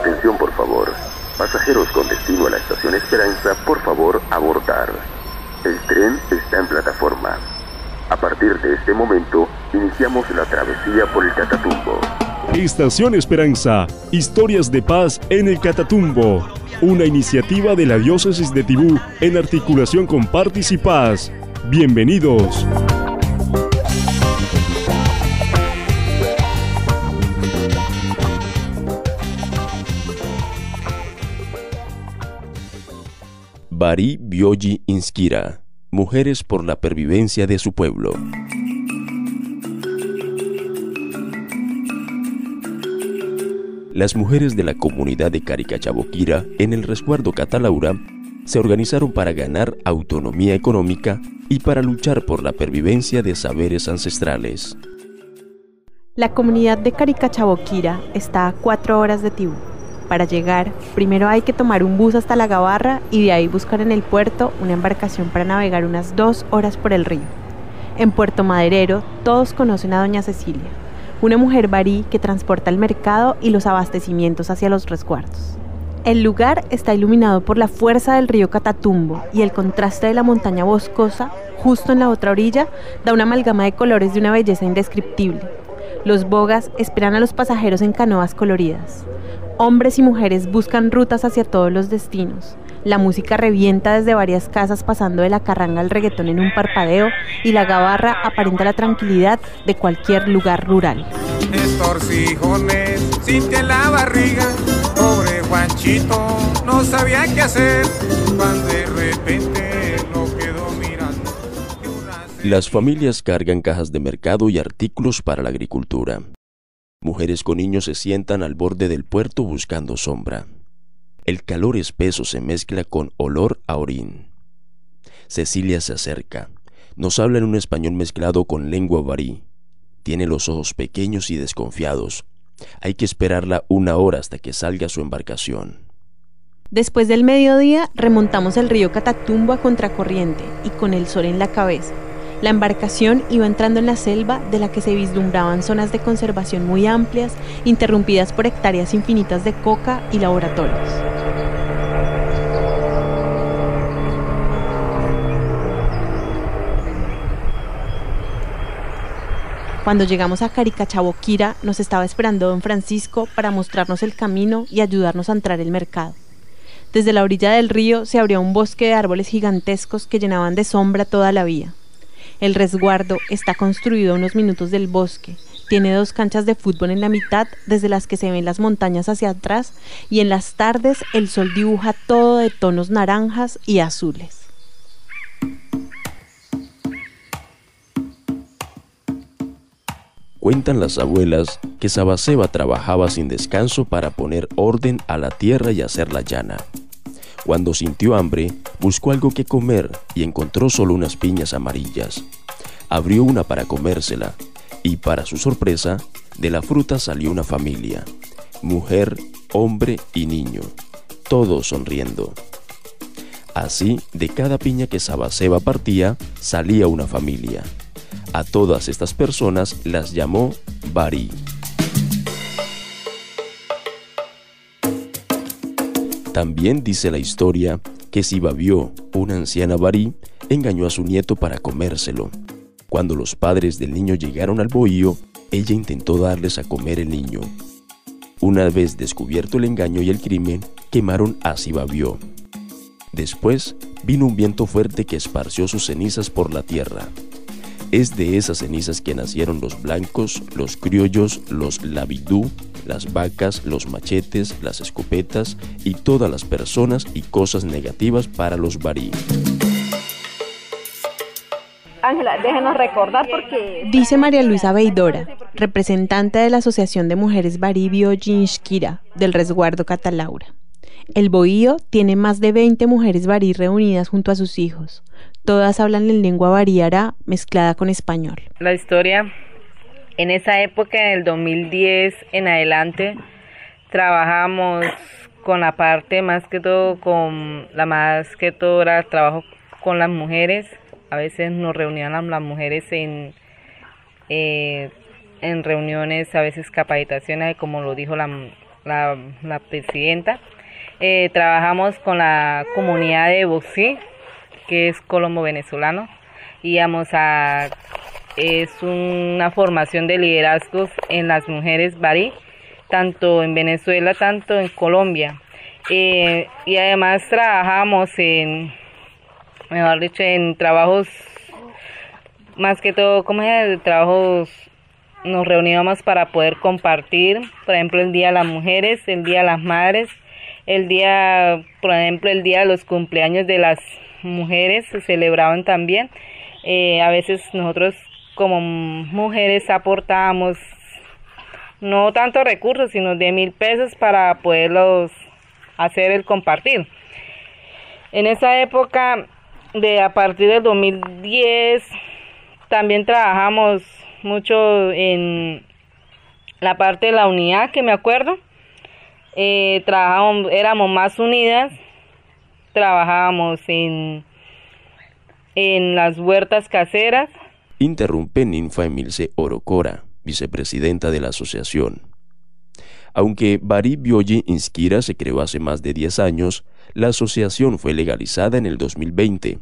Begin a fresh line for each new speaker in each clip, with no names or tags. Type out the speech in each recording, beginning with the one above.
atención, por favor. Pasajeros con destino a la estación Esperanza, por favor, abordar. El tren está en plataforma. A partir de este momento, iniciamos la travesía por el Catatumbo.
Estación Esperanza, historias de paz en el Catatumbo. Una iniciativa de la diócesis de Tibú en articulación con Paz. Bienvenidos.
Bari Bioji Inspira, Mujeres por la Pervivencia de su Pueblo. Las mujeres de la comunidad de Caricachaboquira, en el resguardo Catalaura, se organizaron para ganar autonomía económica y para luchar por la pervivencia de saberes ancestrales.
La comunidad de Caricachaboquira está a cuatro horas de Tibú. Para llegar, primero hay que tomar un bus hasta la Gabarra y de ahí buscar en el puerto una embarcación para navegar unas dos horas por el río. En Puerto Maderero todos conocen a Doña Cecilia, una mujer barí que transporta el mercado y los abastecimientos hacia los resguardos. El lugar está iluminado por la fuerza del río Catatumbo y el contraste de la montaña boscosa, justo en la otra orilla, da una amalgama de colores de una belleza indescriptible. Los bogas esperan a los pasajeros en canoas coloridas. Hombres y mujeres buscan rutas hacia todos los destinos. La música revienta desde varias casas pasando de la carranga al reggaetón en un parpadeo y la gabarra aparenta la tranquilidad de cualquier lugar rural.
la barriga, pobre Juanchito, no sabía qué hacer cuando de repente lo quedó mirando.
Las familias cargan cajas de mercado y artículos para la agricultura. Mujeres con niños se sientan al borde del puerto buscando sombra. El calor espeso se mezcla con olor a orín. Cecilia se acerca. Nos habla en un español mezclado con lengua varí. Tiene los ojos pequeños y desconfiados. Hay que esperarla una hora hasta que salga su embarcación.
Después del mediodía remontamos el río Catatumbo a contracorriente y con el sol en la cabeza. La embarcación iba entrando en la selva de la que se vislumbraban zonas de conservación muy amplias, interrumpidas por hectáreas infinitas de coca y laboratorios. Cuando llegamos a Caricachaboquira, nos estaba esperando don Francisco para mostrarnos el camino y ayudarnos a entrar el mercado. Desde la orilla del río se abría un bosque de árboles gigantescos que llenaban de sombra toda la vía. El resguardo está construido a unos minutos del bosque. Tiene dos canchas de fútbol en la mitad, desde las que se ven las montañas hacia atrás, y en las tardes el sol dibuja todo de tonos naranjas y azules.
Cuentan las abuelas que Sabaseba trabajaba sin descanso para poner orden a la tierra y hacerla llana. Cuando sintió hambre, buscó algo que comer y encontró solo unas piñas amarillas. Abrió una para comérsela y para su sorpresa, de la fruta salió una familia, mujer, hombre y niño, todos sonriendo. Así, de cada piña que Sabaseba partía, salía una familia. A todas estas personas las llamó Bari. También dice la historia que Sibabió, una anciana barí, engañó a su nieto para comérselo. Cuando los padres del niño llegaron al bohío, ella intentó darles a comer el niño. Una vez descubierto el engaño y el crimen, quemaron a Sibabió. Después vino un viento fuerte que esparció sus cenizas por la tierra. Es de esas cenizas que nacieron los blancos, los criollos, los labidú, las vacas, los machetes, las escopetas y todas las personas y cosas negativas para los barí.
Ángela, déjenos recordar porque... Dice María Luisa Beidora, representante de la Asociación de Mujeres Baribio Jinshkira del resguardo Catalaura. El bohío tiene más de 20 mujeres barí reunidas junto a sus hijos. Todas hablan en lengua bariara mezclada con español.
La historia en esa época, en el 2010 en adelante, trabajamos con la parte más que todo, con la más que todo era trabajo con las mujeres. A veces nos reunían las mujeres en, eh, en reuniones, a veces capacitaciones, como lo dijo la, la, presidenta. Eh, trabajamos con la comunidad de Boxí, que es colombo venezolano. Íbamos a es una formación de liderazgos en las mujeres barí, tanto en Venezuela, tanto en Colombia. Eh, y además trabajamos en, mejor dicho, en trabajos, más que todo, como es? Trabajos, nos reuníamos para poder compartir, por ejemplo, el Día de las Mujeres, el Día de las Madres, el día, por ejemplo, el Día de los cumpleaños de las mujeres se celebraban también. Eh, a veces nosotros como mujeres aportábamos no tanto recursos, sino de mil pesos para poderlos hacer el compartir. En esa época, de a partir del 2010, también trabajamos mucho en la parte de la unidad, que me acuerdo. Eh, trabajábamos, éramos más unidas, trabajábamos en, en las huertas caseras.
Interrumpe Ninfa Emilce Orocora, vicepresidenta de la asociación. Aunque Bari Bioyi Inskira se creó hace más de 10 años, la asociación fue legalizada en el 2020,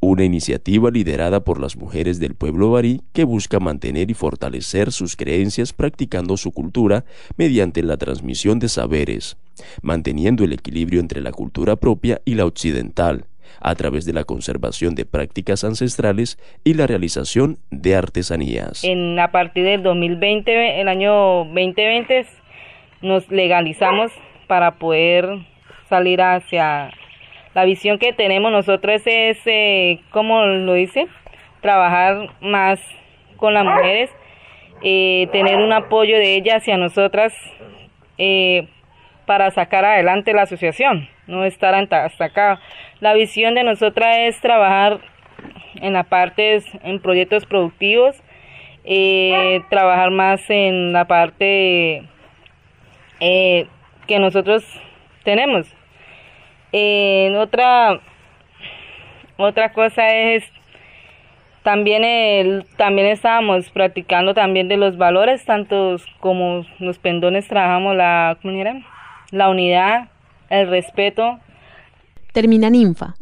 una iniciativa liderada por las mujeres del pueblo barí que busca mantener y fortalecer sus creencias practicando su cultura mediante la transmisión de saberes, manteniendo el equilibrio entre la cultura propia y la occidental, a través de la conservación de prácticas ancestrales y la realización de artesanías.
En, a partir del 2020, el año 2020, nos legalizamos para poder salir hacia la visión que tenemos nosotros es, eh, como lo dice, trabajar más con las mujeres, eh, tener un apoyo de ellas hacia nosotras eh, para sacar adelante la asociación, no estar hasta acá. La visión de nosotras es trabajar en la parte, en proyectos productivos, trabajar más en la parte eh, que nosotros tenemos. Eh, otra, otra cosa es también el, también estábamos practicando también de los valores, tanto como los pendones trabajamos la, la unidad, el respeto.
Termina Ninfa.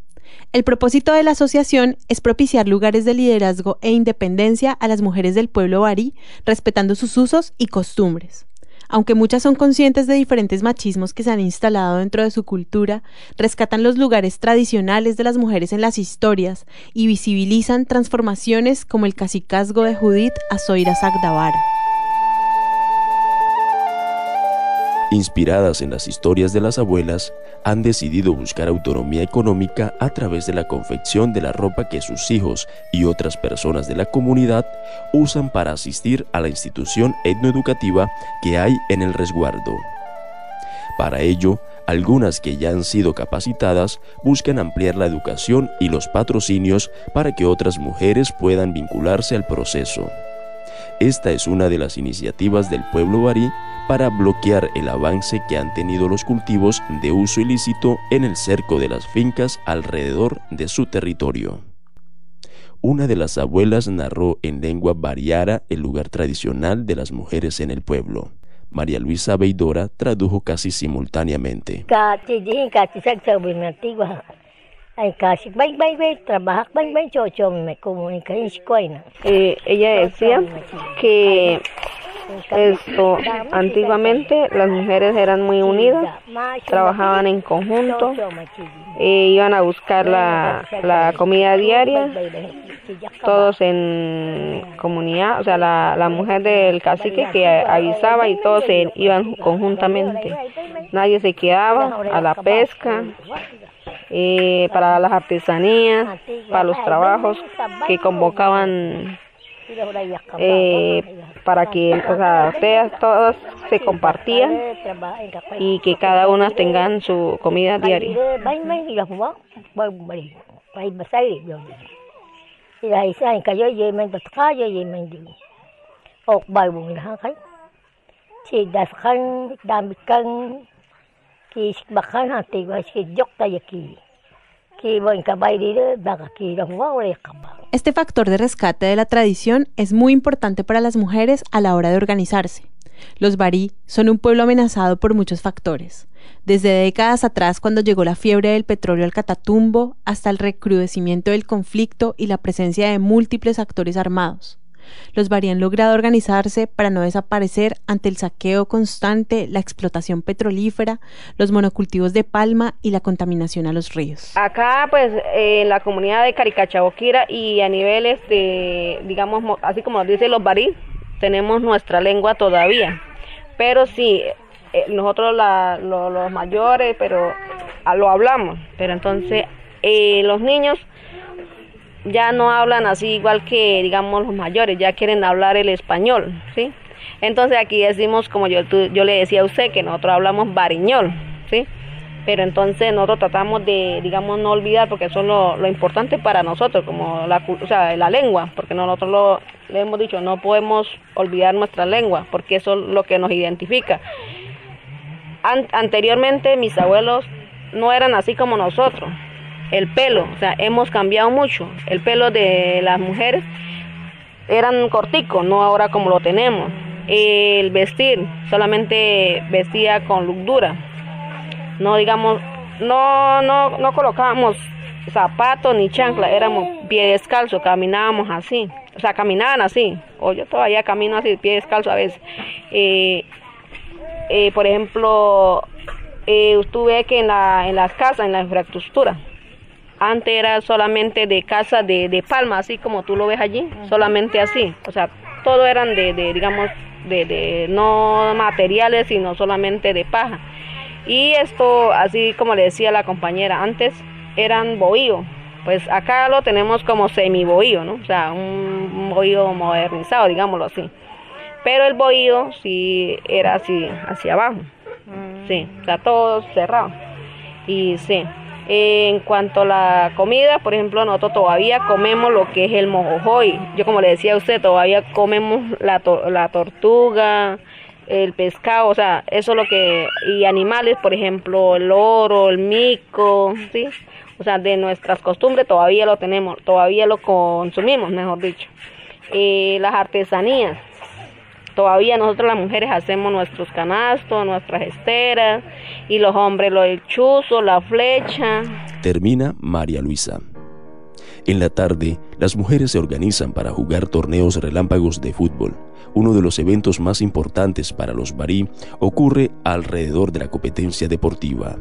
El propósito de la asociación es propiciar lugares de liderazgo e independencia a las mujeres del pueblo barí, respetando sus usos y costumbres. Aunque muchas son conscientes de diferentes machismos que se han instalado dentro de su cultura, rescatan los lugares tradicionales de las mujeres en las historias y visibilizan transformaciones como el cacicazgo de Judith a Zoira.
Inspiradas en las historias de las abuelas, han decidido buscar autonomía económica a través de la confección de la ropa que sus hijos y otras personas de la comunidad usan para asistir a la institución etnoeducativa que hay en el resguardo. Para ello, algunas que ya han sido capacitadas buscan ampliar la educación y los patrocinios para que otras mujeres puedan vincularse al proceso. Esta es una de las iniciativas del pueblo barí para bloquear el avance que han tenido los cultivos de uso ilícito en el cerco de las fincas alrededor de su territorio. Una de las abuelas narró en lengua bariara el lugar tradicional de las mujeres en el pueblo. María Luisa Beidora tradujo casi simultáneamente.
Eh, ella decía que esto antiguamente las mujeres eran muy unidas, trabajaban en conjunto, eh, iban a buscar la, la comida diaria, todos en comunidad, o sea, la, la mujer del cacique que avisaba y todos se iban conjuntamente. Nadie se quedaba a la pesca, eh, para las artesanías, para los trabajos que convocaban eh, para que o todas se compartían y que cada una tengan su comida diaria.
Este factor de rescate de la tradición es muy importante para las mujeres a la hora de organizarse. Los barí son un pueblo amenazado por muchos factores, desde décadas atrás cuando llegó la fiebre del petróleo al Catatumbo hasta el recrudecimiento del conflicto y la presencia de múltiples actores armados. Los barí han logrado organizarse para no desaparecer ante el saqueo constante, la explotación petrolífera, los monocultivos de palma y la contaminación a los ríos.
Acá, pues, en la comunidad de Caricachaboquira y a niveles de, digamos, así como dice los barí, tenemos nuestra lengua todavía. Pero sí, eh, nosotros los mayores, pero lo hablamos. Pero entonces, eh, los niños ya no hablan así igual que, digamos, los mayores, ya quieren hablar el español, ¿sí? Entonces aquí decimos, como yo, yo le decía a usted, que nosotros hablamos bariñol, ¿sí? Pero entonces nosotros tratamos de, digamos, no olvidar, porque eso es lo, importante para nosotros, como la, o sea, la lengua, porque nosotros lo, le hemos dicho, no podemos olvidar nuestra lengua, porque eso es lo que nos identifica. anteriormente mis abuelos no eran así como nosotros, el pelo, o sea, hemos cambiado mucho. El pelo de las mujeres eran cortico, no ahora como lo tenemos. El vestir, solamente vestía con lugdura. No digamos, no, no, no colocábamos zapatos ni chancla, éramos pie descalzo, caminábamos así. O sea, caminaban así. O yo todavía camino así, pie descalzo a veces. Eh, eh, por ejemplo, eh, usted que en las casas, en la infraestructura, antes era solamente de casa de, de palma, así como tú lo ves allí, solamente así. O sea, todo eran de, de digamos, de, de, no materiales, sino solamente de paja. Y esto, así como le decía la compañera, antes eran bohío. Pues acá lo tenemos como semi bohío, ¿no? O sea, un bohío modernizado, digámoslo así. Pero el bohío sí era así, hacia abajo. Mm. Sí, o sea, todo cerrado. Y sí, en cuanto a la comida, por ejemplo, nosotros todavía comemos lo que es el mojojoy. Yo como le decía a usted, todavía comemos la, la tortuga, el pescado, o sea, eso es lo que... Y animales, por ejemplo, el oro, el mico, ¿sí? O sea, de nuestras costumbres todavía lo tenemos, todavía lo consumimos, mejor dicho. Y las artesanías, Todavía nosotros las mujeres hacemos nuestros canastos, nuestras esteras y los hombres lo del chuzo, la flecha.
Termina María Luisa. En la tarde, las mujeres se organizan para jugar torneos relámpagos de fútbol. Uno de los eventos más importantes para los barí ocurre alrededor de la competencia deportiva.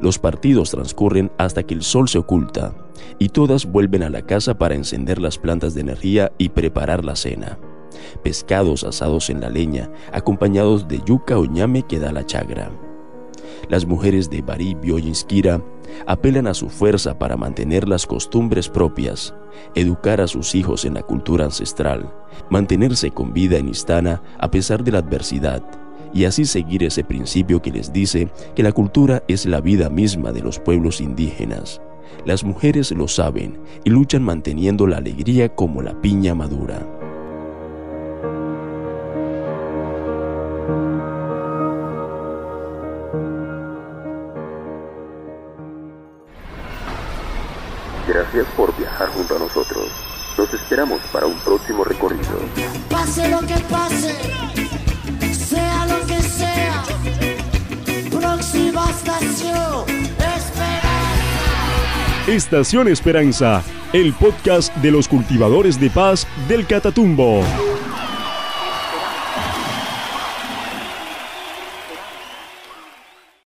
Los partidos transcurren hasta que el sol se oculta y todas vuelven a la casa para encender las plantas de energía y preparar la cena pescados asados en la leña, acompañados de yuca o ñame que da la chagra. Las mujeres de Bari Bioyinskira apelan a su fuerza para mantener las costumbres propias, educar a sus hijos en la cultura ancestral, mantenerse con vida en Istana a pesar de la adversidad, y así seguir ese principio que les dice que la cultura es la vida misma de los pueblos indígenas. Las mujeres lo saben y luchan manteniendo la alegría como la piña madura.
Gracias por viajar junto a nosotros. Nos esperamos para un próximo recorrido.
Pase lo que pase, sea lo que sea. Próxima estación, Esperanza.
Estación Esperanza, el podcast de los cultivadores de paz del Catatumbo.